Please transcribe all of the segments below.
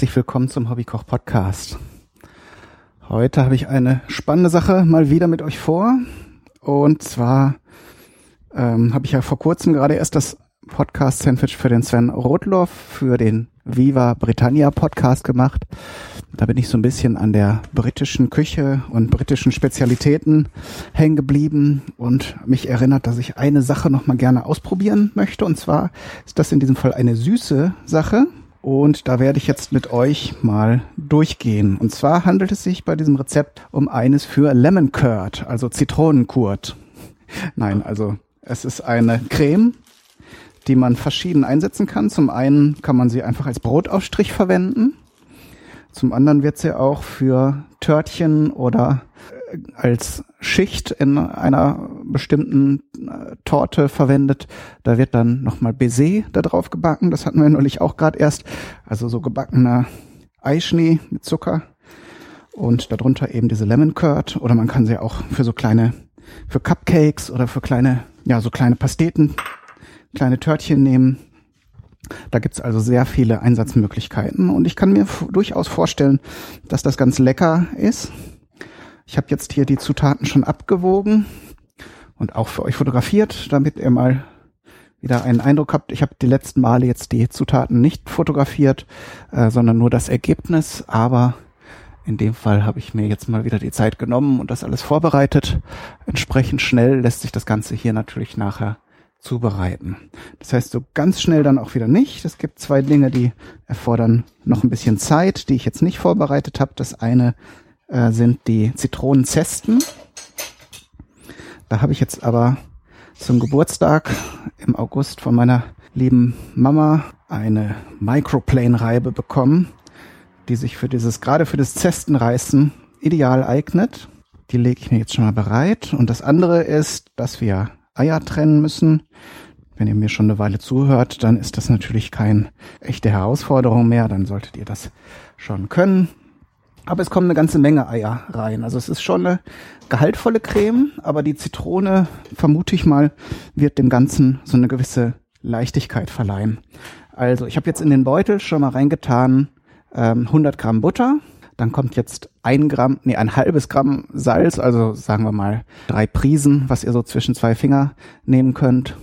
herzlich willkommen zum Hobbykoch Podcast. Heute habe ich eine spannende Sache mal wieder mit euch vor. Und zwar ähm, habe ich ja vor kurzem gerade erst das Podcast-Sandwich für den Sven Rotloff für den Viva Britannia Podcast gemacht. Da bin ich so ein bisschen an der britischen Küche und britischen Spezialitäten hängen geblieben und mich erinnert, dass ich eine Sache noch mal gerne ausprobieren möchte. Und zwar ist das in diesem Fall eine süße Sache. Und da werde ich jetzt mit euch mal durchgehen. Und zwar handelt es sich bei diesem Rezept um eines für Lemon Curd, also Zitronenkurt. Nein, also es ist eine Creme, die man verschieden einsetzen kann. Zum einen kann man sie einfach als Brotaufstrich verwenden. Zum anderen wird sie auch für Törtchen oder als Schicht in einer bestimmten äh, Torte verwendet. Da wird dann nochmal Baiser da drauf gebacken. Das hatten wir neulich auch gerade erst. Also so gebackener Eischnee mit Zucker und darunter eben diese Lemon Curd. Oder man kann sie auch für so kleine, für Cupcakes oder für kleine, ja, so kleine Pasteten, kleine Törtchen nehmen. Da gibt's also sehr viele Einsatzmöglichkeiten und ich kann mir durchaus vorstellen, dass das ganz lecker ist. Ich habe jetzt hier die Zutaten schon abgewogen und auch für euch fotografiert, damit ihr mal wieder einen Eindruck habt. Ich habe die letzten Male jetzt die Zutaten nicht fotografiert, äh, sondern nur das Ergebnis. Aber in dem Fall habe ich mir jetzt mal wieder die Zeit genommen und das alles vorbereitet. Entsprechend schnell lässt sich das Ganze hier natürlich nachher zubereiten. Das heißt, so ganz schnell dann auch wieder nicht. Es gibt zwei Dinge, die erfordern noch ein bisschen Zeit, die ich jetzt nicht vorbereitet habe. Das eine äh, sind die Zitronenzesten. Da habe ich jetzt aber zum Geburtstag im August von meiner lieben Mama eine Microplane-Reibe bekommen, die sich für dieses, gerade für das Zestenreißen ideal eignet. Die lege ich mir jetzt schon mal bereit. Und das andere ist, dass wir Eier trennen müssen. Wenn ihr mir schon eine Weile zuhört, dann ist das natürlich keine echte Herausforderung mehr. Dann solltet ihr das schon können. Aber es kommen eine ganze Menge Eier rein. Also es ist schon eine gehaltvolle Creme, aber die Zitrone, vermute ich mal, wird dem Ganzen so eine gewisse Leichtigkeit verleihen. Also ich habe jetzt in den Beutel schon mal reingetan ähm, 100 Gramm Butter, dann kommt jetzt ein Gramm, nee, ein halbes Gramm Salz, also sagen wir mal drei Prisen, was ihr so zwischen zwei Finger nehmen könnt.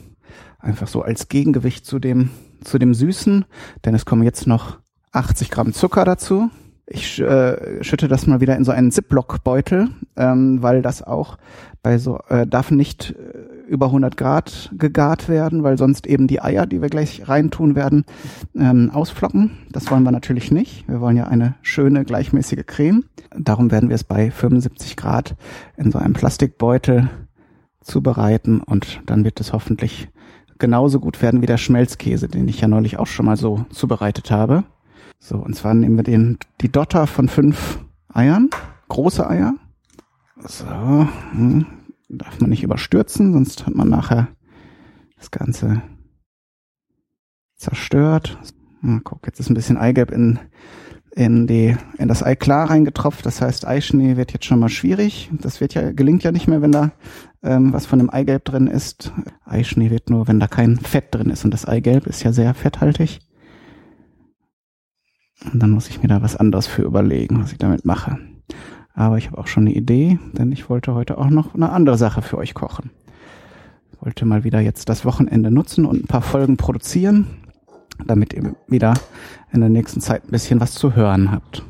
Einfach so als Gegengewicht zu dem, zu dem Süßen. Denn es kommen jetzt noch 80 Gramm Zucker dazu. Ich äh, schütte das mal wieder in so einen Ziploc-Beutel, ähm, weil das auch bei so äh, darf nicht äh, über 100 Grad gegart werden, weil sonst eben die Eier, die wir gleich reintun werden, ähm, ausflocken. Das wollen wir natürlich nicht. Wir wollen ja eine schöne gleichmäßige Creme. Darum werden wir es bei 75 Grad in so einem Plastikbeutel zubereiten und dann wird es hoffentlich genauso gut werden wie der Schmelzkäse, den ich ja neulich auch schon mal so zubereitet habe. So, und zwar nehmen wir den, die Dotter von fünf Eiern, große Eier. So, hm, darf man nicht überstürzen, sonst hat man nachher das Ganze zerstört. Mal guck, jetzt ist ein bisschen Eigelb in, in die, in das Ei klar reingetropft. Das heißt, Eischnee wird jetzt schon mal schwierig. Das wird ja, gelingt ja nicht mehr, wenn da ähm, was von dem Eigelb drin ist. Eischnee wird nur, wenn da kein Fett drin ist. Und das Eigelb ist ja sehr fetthaltig. Und dann muss ich mir da was anderes für überlegen, was ich damit mache. Aber ich habe auch schon eine Idee, denn ich wollte heute auch noch eine andere Sache für euch kochen. Ich wollte mal wieder jetzt das Wochenende nutzen und ein paar Folgen produzieren, damit ihr wieder in der nächsten Zeit ein bisschen was zu hören habt.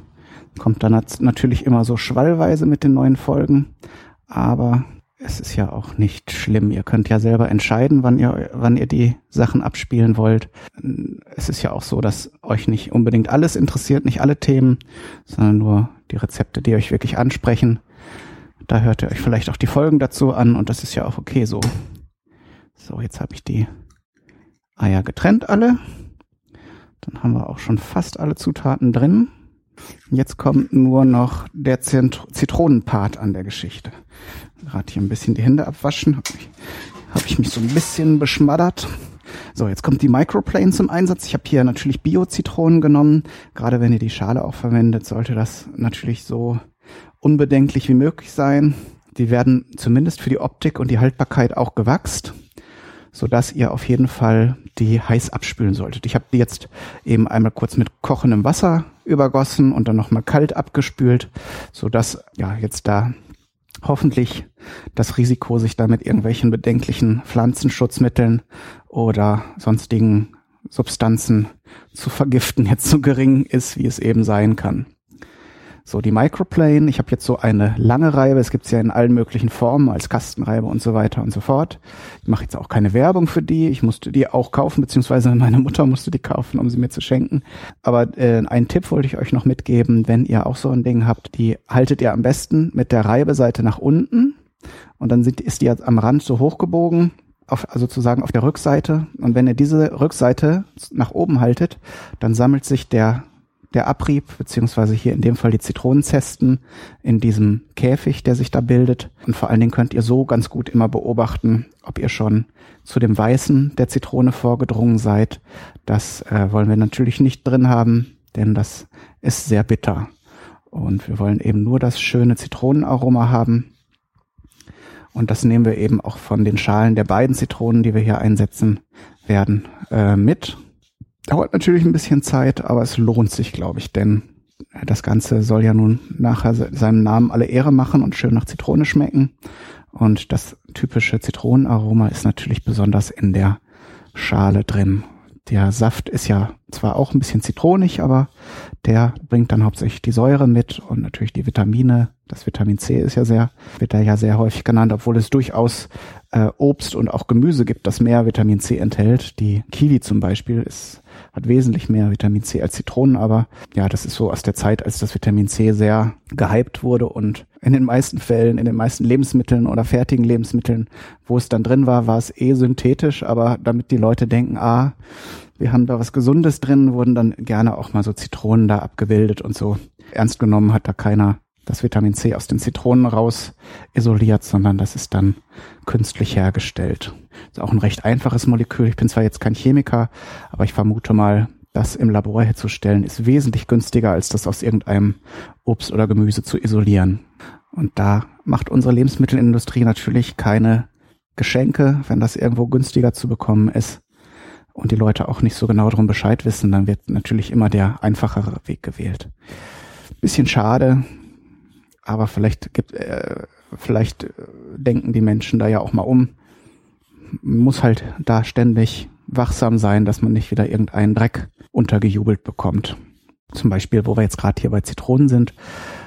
Kommt dann natürlich immer so schwallweise mit den neuen Folgen, aber es ist ja auch nicht schlimm. Ihr könnt ja selber entscheiden, wann ihr, wann ihr die Sachen abspielen wollt. Es ist ja auch so, dass euch nicht unbedingt alles interessiert, nicht alle Themen, sondern nur die Rezepte, die euch wirklich ansprechen. Da hört ihr euch vielleicht auch die Folgen dazu an und das ist ja auch okay so. So, jetzt habe ich die Eier getrennt alle. Dann haben wir auch schon fast alle Zutaten drin. Jetzt kommt nur noch der Zitronenpart an der Geschichte. Gerade hier ein bisschen die Hände abwaschen. Habe ich, hab ich mich so ein bisschen beschmaddert. So, jetzt kommt die Microplane zum Einsatz. Ich habe hier natürlich Bio-Zitronen genommen. Gerade wenn ihr die Schale auch verwendet, sollte das natürlich so unbedenklich wie möglich sein. Die werden zumindest für die Optik und die Haltbarkeit auch gewachst. sodass ihr auf jeden Fall die heiß abspülen solltet. Ich habe die jetzt eben einmal kurz mit kochendem Wasser übergossen und dann nochmal kalt abgespült, sodass ja jetzt da hoffentlich das Risiko, sich da mit irgendwelchen bedenklichen Pflanzenschutzmitteln oder sonstigen Substanzen zu vergiften jetzt so gering ist, wie es eben sein kann. So, die Microplane, ich habe jetzt so eine lange Reibe, es gibt's ja in allen möglichen Formen, als Kastenreibe und so weiter und so fort. Ich mache jetzt auch keine Werbung für die, ich musste die auch kaufen, beziehungsweise meine Mutter musste die kaufen, um sie mir zu schenken. Aber äh, einen Tipp wollte ich euch noch mitgeben, wenn ihr auch so ein Ding habt, die haltet ihr am besten mit der Reibeseite nach unten und dann sind, ist die am Rand so hochgebogen, auf, also sozusagen auf der Rückseite. Und wenn ihr diese Rückseite nach oben haltet, dann sammelt sich der der Abrieb, beziehungsweise hier in dem Fall die Zitronenzesten in diesem Käfig, der sich da bildet. Und vor allen Dingen könnt ihr so ganz gut immer beobachten, ob ihr schon zu dem Weißen der Zitrone vorgedrungen seid. Das äh, wollen wir natürlich nicht drin haben, denn das ist sehr bitter. Und wir wollen eben nur das schöne Zitronenaroma haben. Und das nehmen wir eben auch von den Schalen der beiden Zitronen, die wir hier einsetzen werden, äh, mit. Dauert natürlich ein bisschen Zeit, aber es lohnt sich, glaube ich, denn das Ganze soll ja nun nachher seinem Namen alle Ehre machen und schön nach Zitrone schmecken. Und das typische Zitronenaroma ist natürlich besonders in der Schale drin. Der Saft ist ja zwar auch ein bisschen zitronig, aber der bringt dann hauptsächlich die Säure mit und natürlich die Vitamine. Das Vitamin C ist ja sehr, wird da ja sehr häufig genannt, obwohl es durchaus äh, Obst und auch Gemüse gibt, das mehr Vitamin C enthält. Die Kiwi zum Beispiel ist hat wesentlich mehr Vitamin C als Zitronen, aber ja, das ist so aus der Zeit, als das Vitamin C sehr gehypt wurde und in den meisten Fällen, in den meisten Lebensmitteln oder fertigen Lebensmitteln, wo es dann drin war, war es eh synthetisch, aber damit die Leute denken, ah, wir haben da was Gesundes drin, wurden dann gerne auch mal so Zitronen da abgebildet und so. Ernst genommen hat da keiner das Vitamin C aus den Zitronen raus isoliert, sondern das ist dann künstlich hergestellt. Ist auch ein recht einfaches Molekül. Ich bin zwar jetzt kein Chemiker, aber ich vermute mal, das im Labor herzustellen ist wesentlich günstiger, als das aus irgendeinem Obst oder Gemüse zu isolieren. Und da macht unsere Lebensmittelindustrie natürlich keine Geschenke, wenn das irgendwo günstiger zu bekommen ist und die Leute auch nicht so genau darum Bescheid wissen, dann wird natürlich immer der einfachere Weg gewählt. Bisschen schade, aber vielleicht gibt, äh, vielleicht äh, denken die Menschen da ja auch mal um. Muss halt da ständig wachsam sein, dass man nicht wieder irgendeinen Dreck untergejubelt bekommt. Zum Beispiel, wo wir jetzt gerade hier bei Zitronen sind,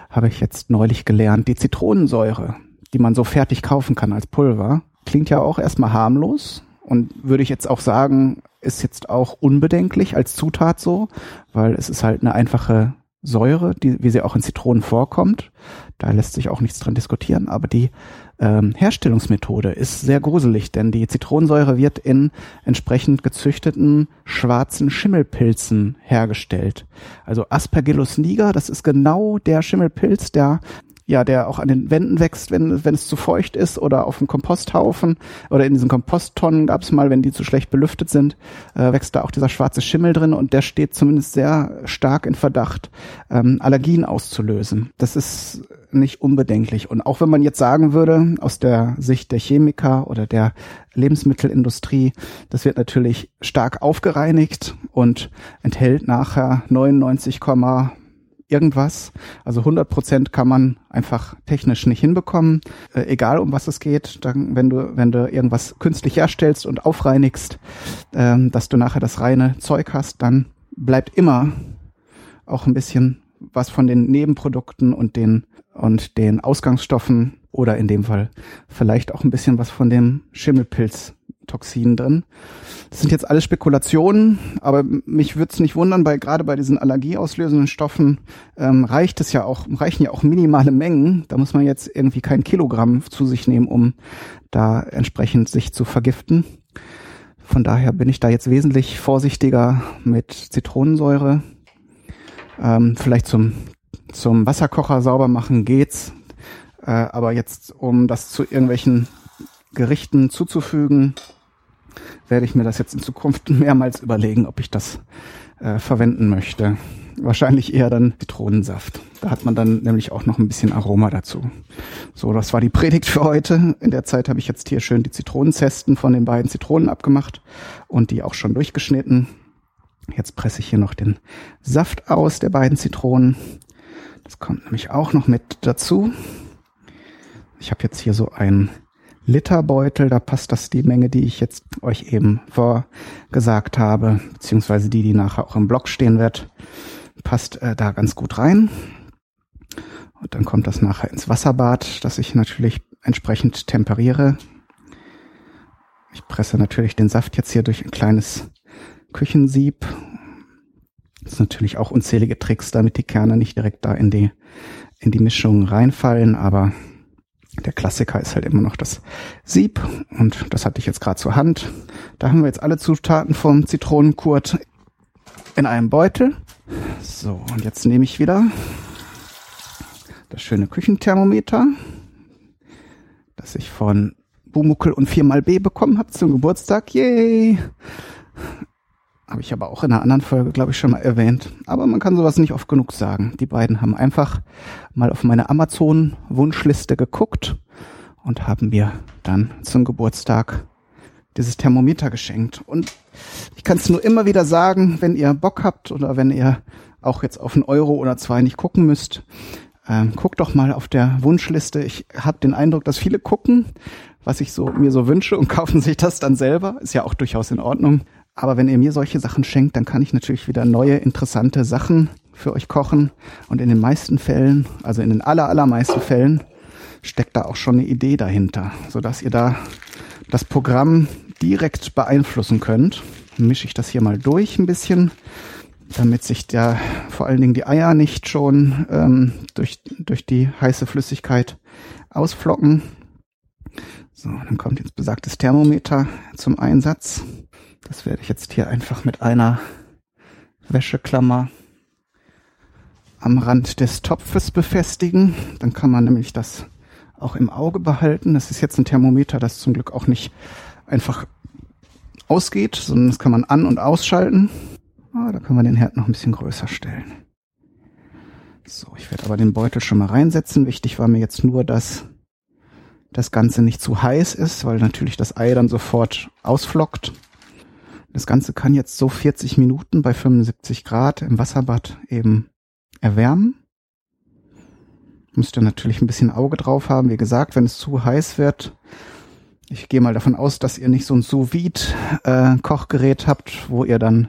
habe ich jetzt neulich gelernt, die Zitronensäure, die man so fertig kaufen kann als Pulver, klingt ja auch erstmal harmlos und würde ich jetzt auch sagen, ist jetzt auch unbedenklich als Zutat so, weil es ist halt eine einfache Säure, die, wie sie auch in Zitronen vorkommt. Da lässt sich auch nichts dran diskutieren, aber die ähm, Herstellungsmethode ist sehr gruselig, denn die Zitronensäure wird in entsprechend gezüchteten schwarzen Schimmelpilzen hergestellt. Also Aspergillus niger, das ist genau der Schimmelpilz, der ja, der auch an den Wänden wächst, wenn, wenn es zu feucht ist oder auf dem Komposthaufen oder in diesen Komposttonnen gab es mal, wenn die zu schlecht belüftet sind, äh, wächst da auch dieser schwarze Schimmel drin und der steht zumindest sehr stark in Verdacht, ähm, Allergien auszulösen. Das ist nicht unbedenklich. Und auch wenn man jetzt sagen würde, aus der Sicht der Chemiker oder der Lebensmittelindustrie, das wird natürlich stark aufgereinigt und enthält nachher 99, irgendwas. Also 100 Prozent kann man einfach technisch nicht hinbekommen, äh, egal um was es geht. Dann, wenn du wenn du irgendwas künstlich herstellst und aufreinigst, ähm, dass du nachher das reine Zeug hast, dann bleibt immer auch ein bisschen was von den Nebenprodukten und den und den Ausgangsstoffen oder in dem Fall vielleicht auch ein bisschen was von dem Schimmelpilz Toxin drin. Das sind jetzt alles Spekulationen, aber mich würde es nicht wundern, bei gerade bei diesen allergieauslösenden Stoffen ähm, reicht es ja auch, reichen ja auch minimale Mengen. Da muss man jetzt irgendwie kein Kilogramm zu sich nehmen, um da entsprechend sich zu vergiften. Von daher bin ich da jetzt wesentlich vorsichtiger mit Zitronensäure. Ähm, vielleicht zum, zum Wasserkocher sauber machen geht's. Äh, aber jetzt, um das zu irgendwelchen Gerichten zuzufügen, werde ich mir das jetzt in Zukunft mehrmals überlegen, ob ich das äh, verwenden möchte. Wahrscheinlich eher dann Zitronensaft. Da hat man dann nämlich auch noch ein bisschen Aroma dazu. So, das war die Predigt für heute. In der Zeit habe ich jetzt hier schön die Zitronenzesten von den beiden Zitronen abgemacht und die auch schon durchgeschnitten. Jetzt presse ich hier noch den Saft aus der beiden Zitronen. Das kommt nämlich auch noch mit dazu. Ich habe jetzt hier so einen Literbeutel, da passt das die Menge, die ich jetzt euch eben vorgesagt habe, beziehungsweise die, die nachher auch im Blog stehen wird, passt äh, da ganz gut rein. Und dann kommt das nachher ins Wasserbad, das ich natürlich entsprechend temperiere. Ich presse natürlich den Saft jetzt hier durch ein kleines Küchensieb. Das ist natürlich auch unzählige Tricks, damit die Kerne nicht direkt da in die, in die Mischung reinfallen, aber der Klassiker ist halt immer noch das Sieb und das hatte ich jetzt gerade zur Hand. Da haben wir jetzt alle Zutaten vom Zitronenkurt in einem Beutel. So, und jetzt nehme ich wieder das schöne Küchenthermometer, das ich von Bumuckel und 4xB bekommen habe zum Geburtstag. Yay! Habe ich aber auch in einer anderen Folge, glaube ich, schon mal erwähnt. Aber man kann sowas nicht oft genug sagen. Die beiden haben einfach mal auf meine Amazon-Wunschliste geguckt und haben mir dann zum Geburtstag dieses Thermometer geschenkt. Und ich kann es nur immer wieder sagen, wenn ihr Bock habt oder wenn ihr auch jetzt auf einen Euro oder zwei nicht gucken müsst, ähm, guckt doch mal auf der Wunschliste. Ich habe den Eindruck, dass viele gucken, was ich so mir so wünsche und kaufen sich das dann selber. Ist ja auch durchaus in Ordnung. Aber wenn ihr mir solche Sachen schenkt, dann kann ich natürlich wieder neue, interessante Sachen für euch kochen. Und in den meisten Fällen, also in den aller, allermeisten Fällen, steckt da auch schon eine Idee dahinter, sodass ihr da das Programm direkt beeinflussen könnt. Dann mische ich das hier mal durch ein bisschen, damit sich da vor allen Dingen die Eier nicht schon ähm, durch, durch die heiße Flüssigkeit ausflocken. So, dann kommt jetzt besagtes Thermometer zum Einsatz. Das werde ich jetzt hier einfach mit einer Wäscheklammer am Rand des Topfes befestigen. Dann kann man nämlich das auch im Auge behalten. Das ist jetzt ein Thermometer, das zum Glück auch nicht einfach ausgeht, sondern das kann man an- und ausschalten. Ah, da können wir den Herd noch ein bisschen größer stellen. So, ich werde aber den Beutel schon mal reinsetzen. Wichtig war mir jetzt nur, dass das Ganze nicht zu heiß ist, weil natürlich das Ei dann sofort ausflockt. Das Ganze kann jetzt so 40 Minuten bei 75 Grad im Wasserbad eben erwärmen. Müsst ihr natürlich ein bisschen Auge drauf haben. Wie gesagt, wenn es zu heiß wird, ich gehe mal davon aus, dass ihr nicht so ein sous vide äh, habt, wo ihr dann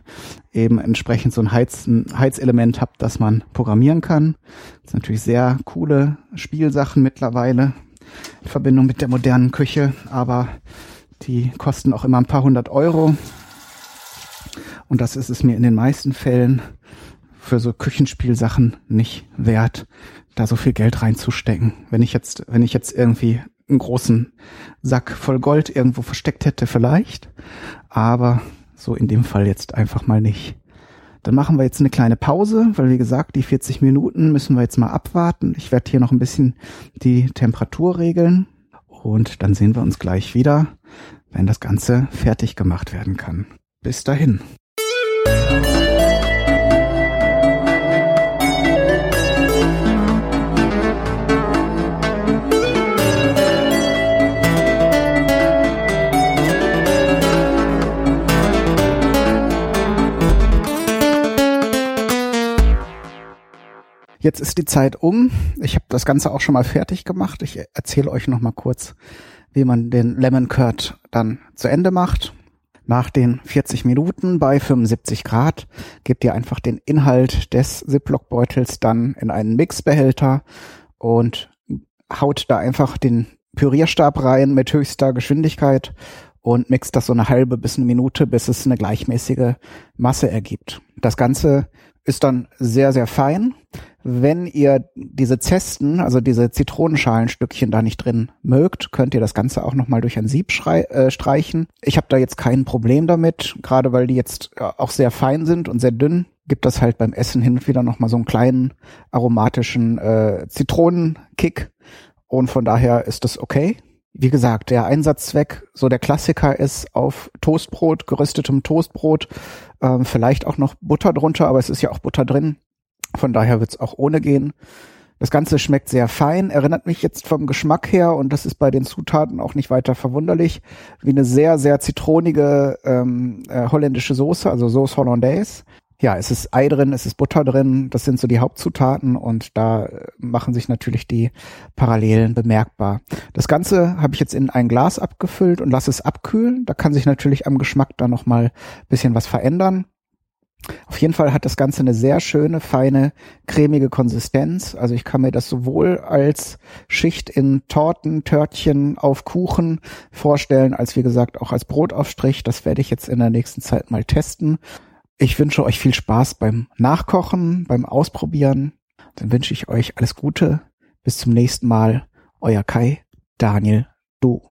eben entsprechend so ein, Heiz, ein Heizelement habt, das man programmieren kann. Das sind natürlich sehr coole Spielsachen mittlerweile in Verbindung mit der modernen Küche, aber die kosten auch immer ein paar hundert Euro. Und das ist es mir in den meisten Fällen für so Küchenspielsachen nicht wert, da so viel Geld reinzustecken. Wenn ich jetzt, wenn ich jetzt irgendwie einen großen Sack voll Gold irgendwo versteckt hätte, vielleicht. Aber so in dem Fall jetzt einfach mal nicht. Dann machen wir jetzt eine kleine Pause, weil wie gesagt, die 40 Minuten müssen wir jetzt mal abwarten. Ich werde hier noch ein bisschen die Temperatur regeln und dann sehen wir uns gleich wieder, wenn das Ganze fertig gemacht werden kann. Bis dahin. Jetzt ist die Zeit um. Ich habe das Ganze auch schon mal fertig gemacht. Ich erzähle euch noch mal kurz, wie man den Lemon Curd dann zu Ende macht. Nach den 40 Minuten bei 75 Grad gebt ihr einfach den Inhalt des Ziploc-Beutels dann in einen Mixbehälter und haut da einfach den Pürierstab rein mit höchster Geschwindigkeit und mixt das so eine halbe bis eine Minute, bis es eine gleichmäßige Masse ergibt. Das Ganze ist dann sehr, sehr fein. Wenn ihr diese Zesten, also diese Zitronenschalenstückchen da nicht drin mögt, könnt ihr das Ganze auch nochmal durch ein Sieb äh, streichen. Ich habe da jetzt kein Problem damit, gerade weil die jetzt äh, auch sehr fein sind und sehr dünn, gibt das halt beim Essen hin und wieder nochmal so einen kleinen aromatischen äh, Zitronenkick. Und von daher ist das okay. Wie gesagt, der Einsatzzweck, so der Klassiker ist auf Toastbrot, geröstetem Toastbrot, ähm, vielleicht auch noch Butter drunter, aber es ist ja auch Butter drin Von daher wird's auch ohne gehen. Das Ganze schmeckt sehr fein, erinnert mich jetzt vom Geschmack her, und das ist bei den Zutaten auch nicht weiter verwunderlich, wie eine sehr, sehr zitronige ähm, äh, holländische Soße, also Sauce Hollandaise. Ja, es ist Ei drin, es ist Butter drin, das sind so die Hauptzutaten und da äh, machen sich natürlich die Parallelen bemerkbar. Das Ganze habe ich jetzt in ein Glas abgefüllt und lasse es abkühlen. Da kann sich natürlich am Geschmack dann nochmal bisschen was verändern. Auf jeden Fall hat das Ganze eine sehr schöne, feine, cremige Konsistenz. Also ich kann mir das sowohl als Schicht in Torten, Törtchen auf Kuchen vorstellen, als wie gesagt auch als Brotaufstrich. Das werde ich jetzt in der nächsten Zeit mal testen. Ich wünsche euch viel Spaß beim Nachkochen, beim Ausprobieren. Dann wünsche ich euch alles Gute. Bis zum nächsten Mal. Euer Kai, Daniel, du.